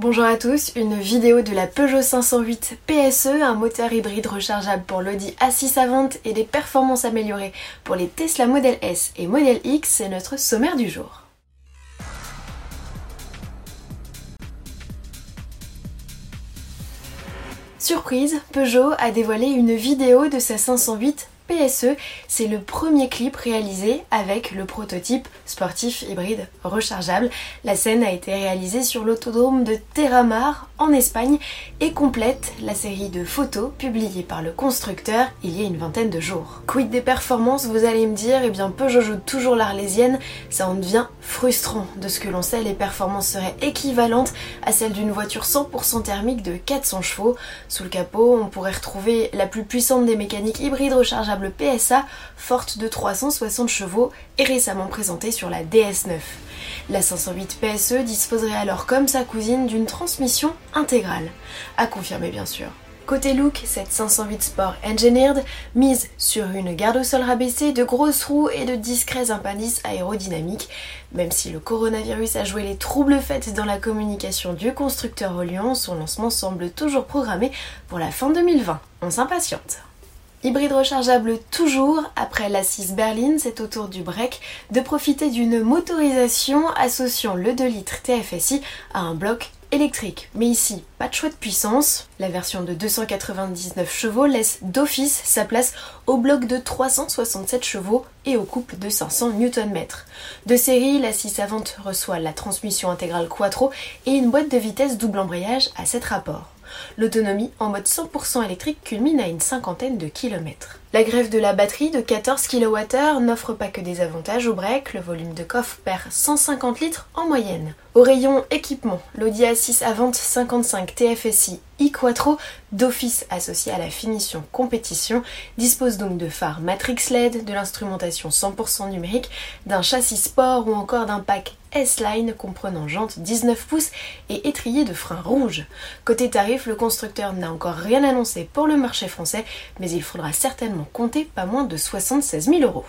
Bonjour à tous, une vidéo de la Peugeot 508 PSE, un moteur hybride rechargeable pour l'Audi A6 à vente et des performances améliorées pour les Tesla Model S et Model X, c'est notre sommaire du jour. Surprise, Peugeot a dévoilé une vidéo de sa 508 PSE, c'est le premier clip réalisé avec le prototype sportif hybride rechargeable. La scène a été réalisée sur l'autodrome de Terramar en Espagne et complète la série de photos publiées par le constructeur il y a une vingtaine de jours. Quid des performances, vous allez me dire, eh bien Peugeot joue toujours l'arlésienne, ça en devient frustrant. De ce que l'on sait, les performances seraient équivalentes à celles d'une voiture 100% thermique de 400 chevaux. Sous le capot, on pourrait retrouver la plus puissante des mécaniques hybrides rechargeables le PSA, forte de 360 chevaux et récemment présentée sur la DS9. La 508 PSE disposerait alors comme sa cousine d'une transmission intégrale, à confirmer bien sûr. Côté look, cette 508 Sport Engineered mise sur une garde au sol rabaissée, de grosses roues et de discrets appendices aérodynamiques. Même si le coronavirus a joué les troubles faits dans la communication du constructeur au Lyon, son lancement semble toujours programmé pour la fin 2020. On s'impatiente. Hybride rechargeable toujours, après l'Assise berline, c'est au tour du break de profiter d'une motorisation associant le 2 litres TFSI à un bloc électrique. Mais ici, pas de choix de puissance. La version de 299 chevaux laisse d'office sa place au bloc de 367 chevaux et au couple de 500 Nm. De série, la 6 vente reçoit la transmission intégrale Quattro et une boîte de vitesse double embrayage à 7 rapports. L'autonomie en mode 100% électrique culmine à une cinquantaine de kilomètres. La grève de la batterie de 14 kWh n'offre pas que des avantages au break, le volume de coffre perd 150 litres en moyenne. Au rayon équipement, l'Audi A6 Avant 55 TFSI e-Quattro, d'office associé à la finition compétition, dispose donc de phares Matrix LED, de l'instrumentation 100% numérique, d'un châssis sport ou encore d'un pack S-Line comprenant jantes 19 pouces et étrier de frein rouge. Côté tarif, le constructeur n'a encore rien annoncé pour le marché français, mais il faudra certainement compter pas moins de 76 000 euros.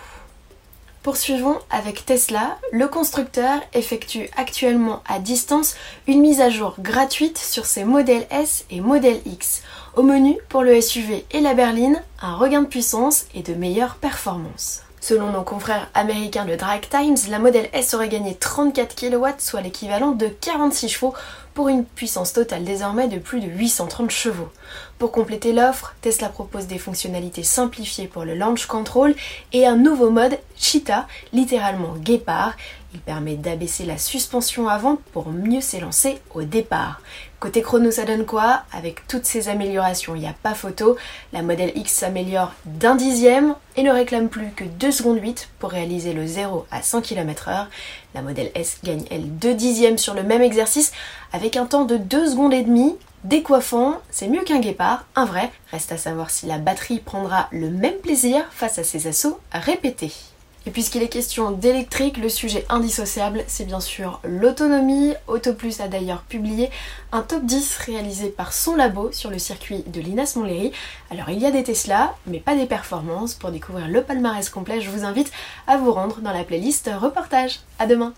Poursuivons avec Tesla. Le constructeur effectue actuellement à distance une mise à jour gratuite sur ses modèles S et modèle X. Au menu, pour le SUV et la berline, un regain de puissance et de meilleures performances. Selon nos confrères américains de Drag Times, la modèle S aurait gagné 34 kW, soit l'équivalent de 46 chevaux, pour une puissance totale désormais de plus de 830 chevaux. Pour compléter l'offre, Tesla propose des fonctionnalités simplifiées pour le launch control et un nouveau mode Cheetah, littéralement guépard. Il permet d'abaisser la suspension avant pour mieux s'élancer au départ. Côté chrono, ça donne quoi? Avec toutes ces améliorations, il n'y a pas photo. La modèle X s'améliore d'un dixième et ne réclame plus que 2 secondes 8 pour réaliser le 0 à 100 km/h. La modèle S gagne elle 2 dixièmes sur le même exercice avec un temps de 2 secondes et demie. Décoiffant, c'est mieux qu'un guépard, un vrai. Reste à savoir si la batterie prendra le même plaisir face à ses assauts répétés. Et puisqu'il est question d'électrique, le sujet indissociable, c'est bien sûr l'autonomie. AutoPlus a d'ailleurs publié un top 10 réalisé par son labo sur le circuit de l'Inas Montlhéry. Alors il y a des Tesla, mais pas des performances. Pour découvrir le palmarès complet, je vous invite à vous rendre dans la playlist reportage. À demain